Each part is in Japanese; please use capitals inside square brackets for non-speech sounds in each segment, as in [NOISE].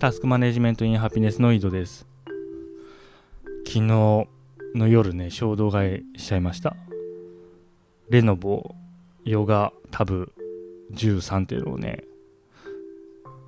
タスクマネジメントインハピネスの井戸です。昨日の夜ね、衝動買いしちゃいました。レノボヨガタブ13っていうのをね、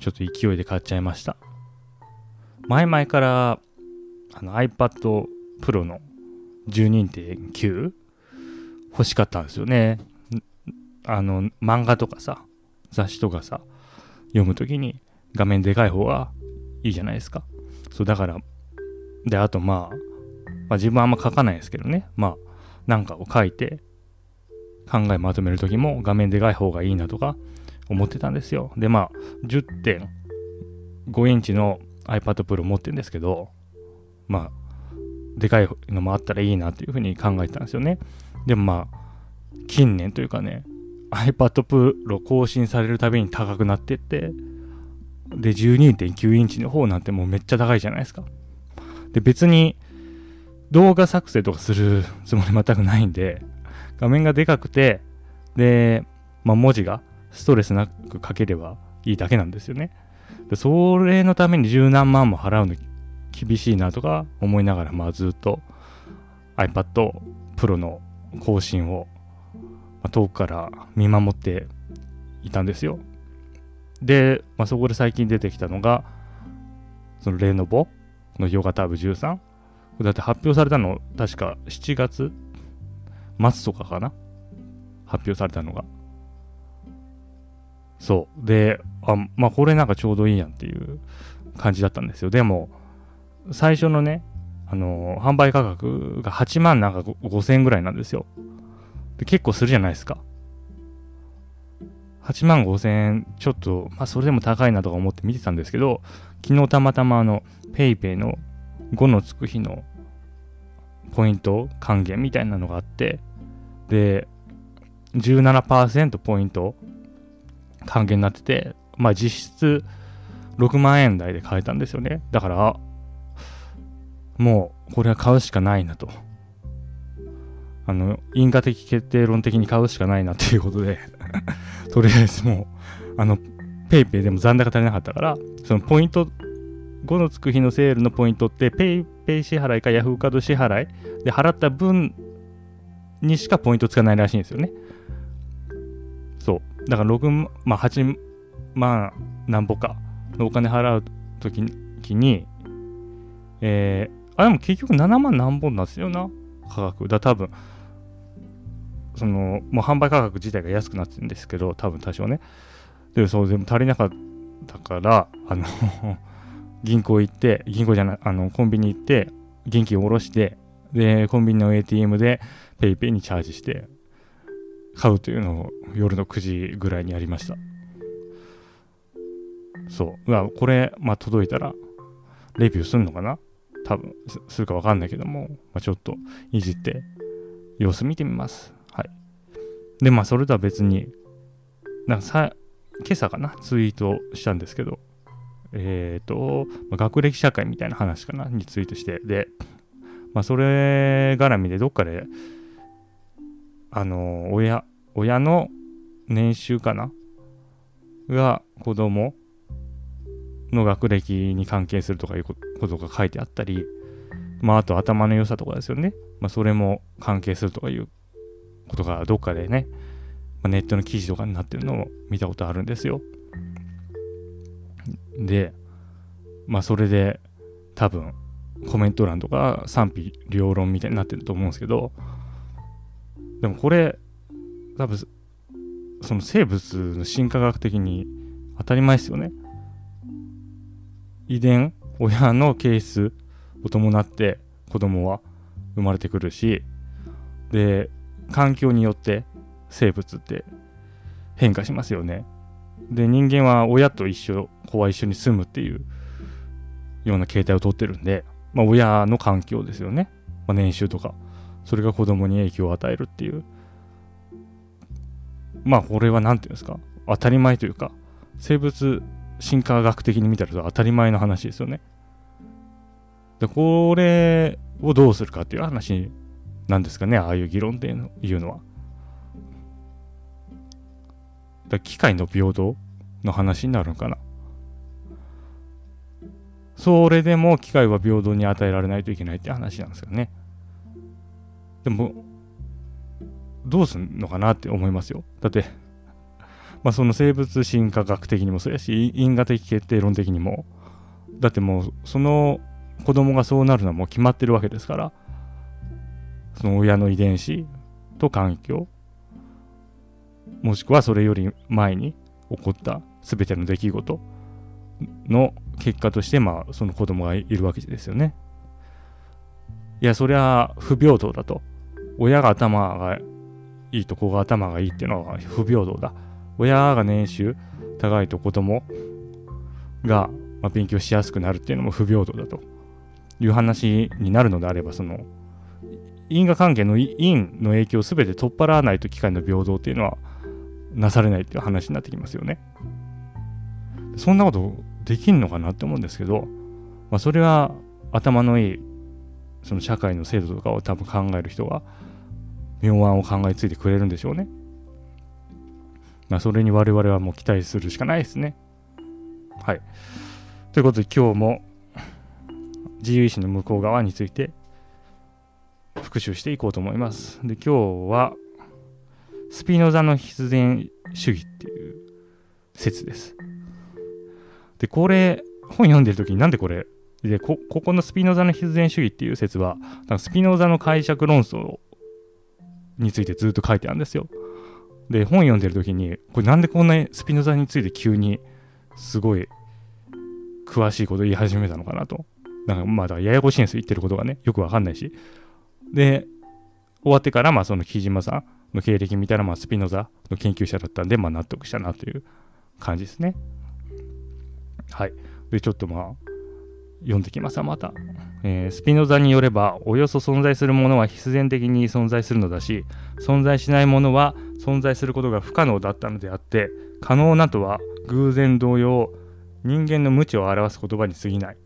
ちょっと勢いで買っちゃいました。前々からあの iPad Pro の12.9欲しかったんですよね。あの漫画とかさ、雑誌とかさ、読むときに画面でかい方がいいじゃないですか。そう、だから、で、あとまあ、まあ、自分はあんま書かないですけどね。まあ、なんかを書いて、考えまとめるときも画面でかい方がいいなとか思ってたんですよ。で、まあ、10.5インチの iPad Pro 持ってるんですけど、まあ、でかいのもあったらいいなっていうふうに考えてたんですよね。でもまあ、近年というかね、iPad Pro 更新されるたびに高くなってって、で、12.9インチの方なんてもうめっちゃ高いじゃないですか。で、別に動画作成とかするつもり全くないんで、画面がでかくて、で、まあ、文字がストレスなく書ければいいだけなんですよね。で、それのために十何万も払うの厳しいなとか思いながら、まあ、ずっと iPad Pro の更新を、遠くから見守っていたんですよ。で、まあ、そこで最近出てきたのが、そのレノボのヨガターブ13。だって発表されたの、確か7月末とかかな？発表されたのが。そう。で、あ、まあこれなんかちょうどいいやんっていう感じだったんですよ。でも、最初のね、あのー、販売価格が8万なんか5000円ぐらいなんですよ。で結構するじゃないですか。8万5千円、ちょっと、まあ、それでも高いなとか思って見てたんですけど、昨日たまたまあの、PayPay の5のつく日のポイント還元みたいなのがあって、で、17%ポイント還元になってて、まあ実質6万円台で買えたんですよね。だから、もうこれは買うしかないなと。あの、因果的決定論的に買うしかないなっていうことで [LAUGHS] とりあえずもう、あの、 PayPay でも残高足りなかったから、そのポイント、5のつく日のセールのポイントって、 PayPay 支払いかヤフーカード支払いで払った分にしかポイントつかないらしいんですよね。そう。だから6、まあ8万何歩かのお金払うときに、えー、あ、でも結局7万何本なんですよな、価格。だ多分、その、もう販売価格自体が安くなってるんですけど、多分多少ね。で、そう、全部足りなかったから、あの [LAUGHS] 銀行行って、銀行じゃない、あの、コンビニ行って、現金を下ろして、で、コンビニの ATM で PayPay にチャージして、買うというのを夜の9時ぐらいにやりました。そう。まあ、これ、まあ、届いたら、レビューすんのかな？多分、するかわかんないけども、まあ、ちょっといじって、様子見てみます。で、まあ、それとは別に、なんかさ、今朝かな、ツイートしたんですけど、えっ、ー、と、まあ、学歴社会みたいな話かな、にツイートして、で、まあ、それ絡みでどっかで、あの、親、親の年収かなが子供の学歴に関係するとかいうことが書いてあったり、まあ、あと頭の良さとかですよね。まあ、それも関係するとかいうことがどっかでね、ま、ネットの記事とかになってるのを見たことあるんですよ。で、まあそれで多分コメント欄とか賛否両論みたいになってると思うんですけど、でもこれ多分その生物の進化学的に当たり前ですよね。遺伝、親の形質を伴って子供は生まれてくるし、で、環境によって生物って変化しますよね。で、人間は親と一緒、子は一緒に住むっていうような形態をとってるんで、まあ、親の環境ですよね。まあ、年収とか、それが子供に影響を与えるっていう。まあ、これは何て言うんですか、当たり前というか、生物進化学的に見たら当たり前の話ですよね。で、これをどうするかっていう話なんですかね、ああいう議論っていうのは。だ機械の平等の話になるのかな。それでも機会は平等に与えられないといけないって話なんですよね。でも、どうすんのかなって思いますよ。だって、まあその生物進化学的にもそうやし、因果的決定論的にも、だってもうその子供がそうなるのはもう決まってるわけですから、その親の遺伝子と環境、もしくはそれより前に起こった全ての出来事の結果として、まあ、その子供がいるわけですよね。いや、そりゃ不平等だと。親が頭がいいと子が頭がいいっていうのは不平等だ。親が年収高いと子供が、ま、勉強しやすくなるっていうのも不平等だという話になるのであれば、その因果関係の因の影響を全て取っ払わないと機械の平等っていうのはなされないっていう話になってきますよね。そんなことできんのかなって思うんですけど、まあ、それは頭のいいその社会の制度とかを多分考える人が妙案を考えついてくれるんでしょうね。まあ、それに我々はもう期待するしかないですね。はい。ということで今日も自由意志の向こう側について復習していこうと思います。で、今日はスピノザの必然主義っていう説です。で、これ、本読んでる時になんでこれ、でこ、ここのスピノザの必然主義っていう説は、なんかスピノザの解釈論争についてずっと書いてあるんですよ。で、本読んでる時に、これなんでこんなにスピノザについて急にすごい詳しいこと言い始めたのかなと。なんかまだややこしいんですよ、言ってることがね。よくわかんないし。で、終わってから、まあその木島さんの経歴見たら、まあスピノザの研究者だったんで、まあ納得したなという感じですね。はい。で、ちょっとまあ、読んできますまた。えー、スピノザによれば、およそ存在するものは必然的に存在するのだし、存在しないものは存在することが不可能だったのであって、可能なとは偶然同様、人間の無知を表す言葉に過ぎない。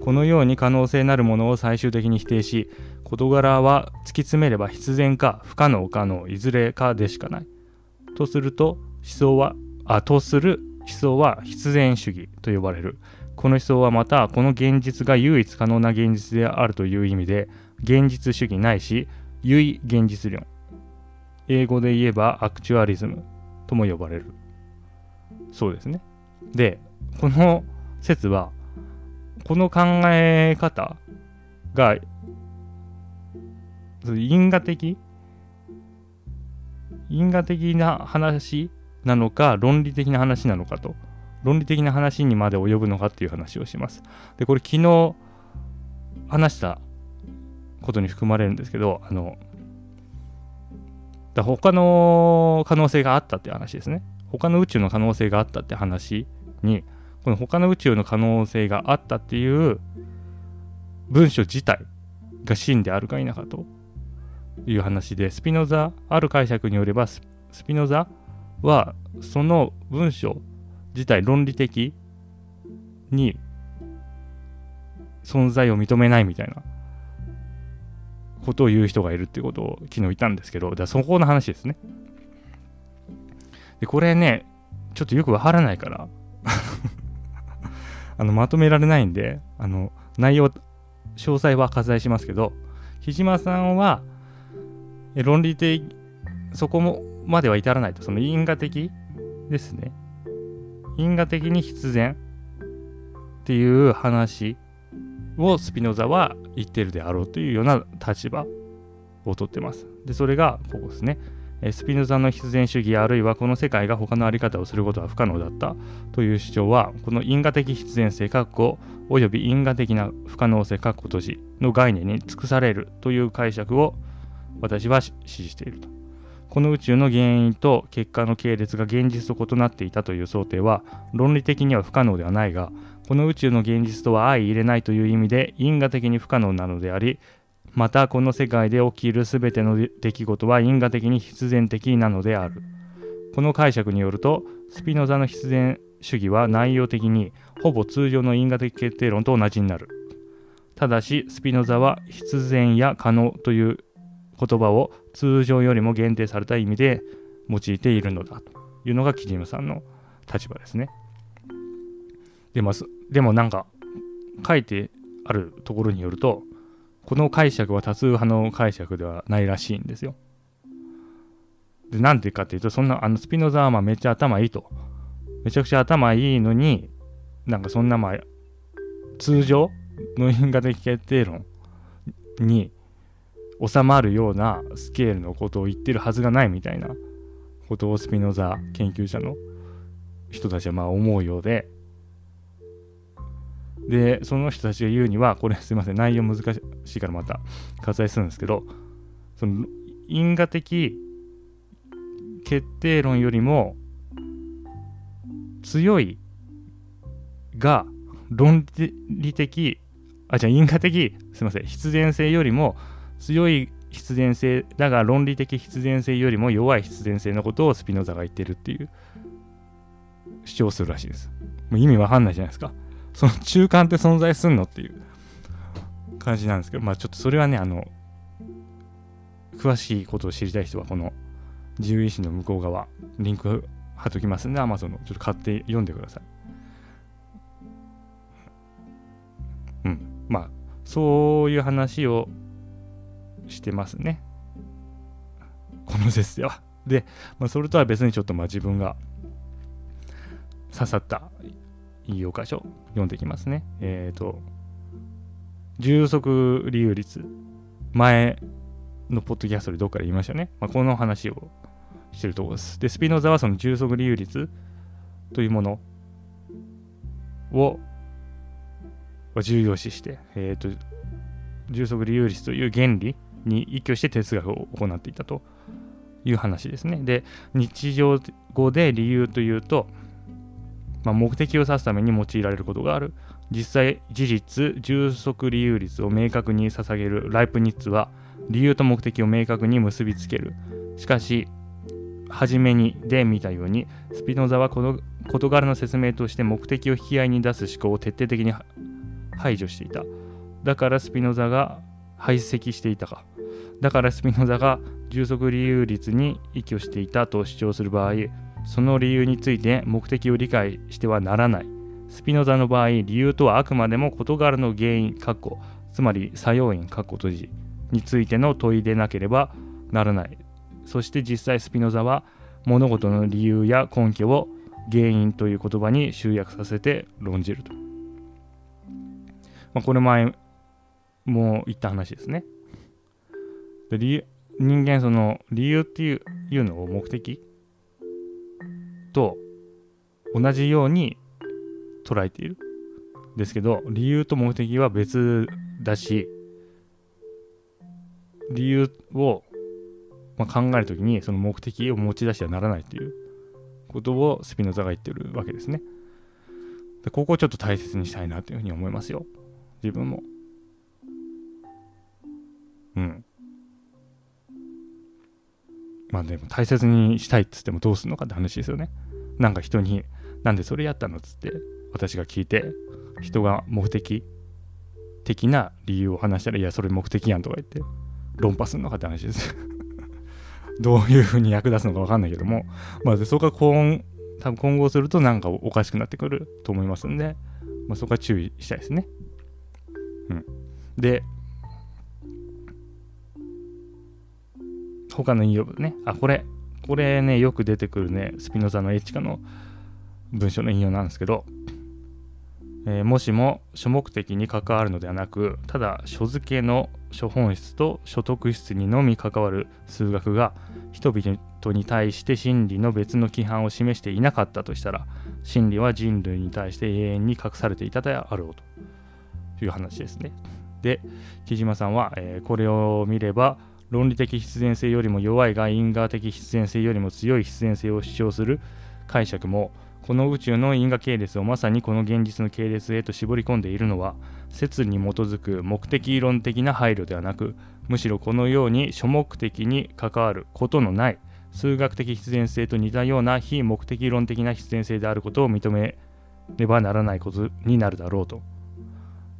このように可能性なるものを最終的に否定し、事柄は突き詰めれば必然か不可能かのいずれかでしかない。とすると、思想は、あ、とする思想は必然主義と呼ばれる。この思想はまた、この現実が唯一可能な現実であるという意味で、現実主義ないし、唯現実論。英語で言えばアクチュアリズムとも呼ばれる。そうですね。で、この説は、この考え方が、因果的？因果的な話なのか論理的な話なのかと。論理的な話にまで及ぶのかっていう話をします。でこれ昨日話したことに含まれるんですけどあのだ他の可能性があったって話ですね。他の宇宙の可能性があったって話にこの他の宇宙の可能性があったっていう文章自体が真であるか否かという話でスピノザある解釈によればスピノザはその文章自体論理的に存在を認めないみたいなことを言う人がいるっていうことを昨日言ったんですけど、だそこの話ですね。で、これね、ちょっとよくわからないから [LAUGHS] あの、まとめられないんで、あの、内容、詳細は割愛しますけど、木島さんは、論理的、そこもまでは至らないと、その因果的ですね。因果的に必然っていう話をスピノザは言ってるであろうというような立場をとってます。で、それがここですね。スピノザの必然主義あるいはこの世界が他の在り方をすることは不可能だったという主張はこの因果的必然性括弧および因果的な不可能性括弧閉じの概念に尽くされるという解釈を私は支持していると。この宇宙の原因と結果の系列が現実と異なっていたという想定は論理的には不可能ではないがこの宇宙の現実とは相入れないという意味で因果的に不可能なのでありまたこの世界で起きる全ての出来事は因果的に必然的なのである。この解釈によるとスピノザの必然主義は内容的にほぼ通常の因果的決定論と同じになる。ただしスピノザは必然や可能という言葉を通常よりも限定された意味で用いているのだと。いうのが木島さんの立場ですね。でもでもなんか書いてあるところによるとこの解釈は多数派の解釈ではないらしいんですよ。でなんでかっていうとそんなあのスピノザはまあめっちゃ頭いいとめちゃくちゃ頭いいのになんかそんなまあ通常の因果的決定論に収まるようなスケールのことを言ってるはずがないみたいなことをスピノザ研究者の人たちはまあ思うようででその人たちが言うにはこれすいません内容難しいからまた割愛するんですけどその因果的決定論よりも強いが論理的あじゃ因果的すいません必然性よりも強い必然性だが論理的必然性よりも弱い必然性のことをスピノザが言ってるっていう主張するらしいです。もう意味わかんないじゃないですか。その中間って存在すんのっていう感じなんですけど、まあちょっとそれはね、あの、詳しいことを知りたい人はこの自由意志の向こう側、リンク貼っときますんで、Amazon のちょっと買って読んでください。うん。まあ、そういう話をしてますね。この説では。で、まあ、それとは別にちょっとまあ自分が刺さった引用箇所読んでいきますね。えっ、ー、と、充足理由率。前のポッドキャストでどっかで言いましたね。まあ、この話をしてるところです。で、スピノザはその充足理由率というものを重要視して、えっ、ー、と、充足理由率という原理に依拠して哲学を行っていたという話ですね。で、日常語で理由というと、まあ、目的を指すために用いられることがある。実際、事実、充足理由率を明確に捧げるライプニッツは、理由と目的を明確に結びつける。しかし、初めにで見たように、スピノザはこの事柄の説明として目的を引き合いに出す思考を徹底的に排除していた。だからスピノザが排斥していたか。だからスピノザが充足理由率に依拠していたと主張する場合、その理由について目的を理解してはならない。スピノザの場合、理由とはあくまでも事柄の原因、括弧つまり作用因、括弧閉じについての問いでなければならない。そして実際スピノザは物事の理由や根拠を原因という言葉に集約させて論じると。まあ、これ前も言った話ですね。で理人間その理由っていういうのを目的と同じように捉えている。ですけど理由と目的は別だし理由を、まあ、考えるときにその目的を持ち出してはならないということをスピノザが言ってるわけですね。でここをちょっと大切にしたいなというふうに思いますよ。自分も。うん。まあでも大切にしたいっつってもどうするのかって話ですよね。なんか人に、なんでそれやったのっつって私が聞いて、人が目的的な理由を話したら、いや、それ目的やんとか言って論破するのかって話です。[LAUGHS] どういうふうに役立つのかわかんないけども、まあ、そこが今、多分今後するとなんかおかしくなってくると思いますんで、まあ、そこは注意したいですね。うん。で、他の引用文ね。あ、これ。これね、よく出てくるね、スピノザのエチカの文章の引用なんですけど、えー、もしも諸目的に関わるのではなく、ただ書付けの諸本質と所得質にのみ関わる数学が人々に対して真理の別の規範を示していなかったとしたら、真理は人類に対して永遠に隠されていたであろうという話ですね。で、木島さんは、えー、これを見れば、論理的必然性よりも弱いが因果的必然性よりも強い必然性を主張する解釈もこの宇宙の因果系列をまさにこの現実の系列へと絞り込んでいるのは説に基づく目的論的な配慮ではなくむしろこのように諸目的に関わることのない数学的必然性と似たような非目的論的な必然性であることを認めねばならないことになるだろうと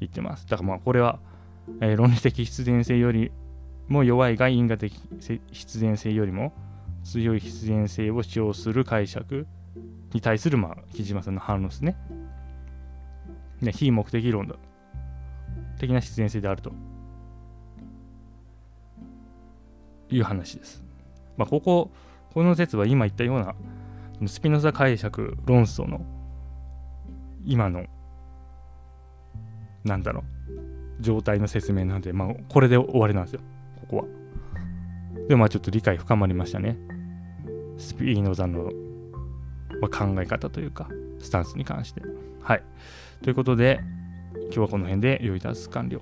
言ってます。だからまあこれは、えー、論理的必然性よりも弱いが因果的必然性よりも強い必然性を主張する解釈に対する、まあ、木島さんの反論ですね。ね非目的論だ的な必然性であるという話です。まあ、ここ、この説は今言ったようなスピノザ解釈論争の今のなんだろう状態の説明なんで、まあ、これで終わりなんですよここは。でまあちょっと理解深まりましたね。スピーノザの、まあ、考え方というかスタンスに関して。はい。ということで今日はこの辺で良いダンス完了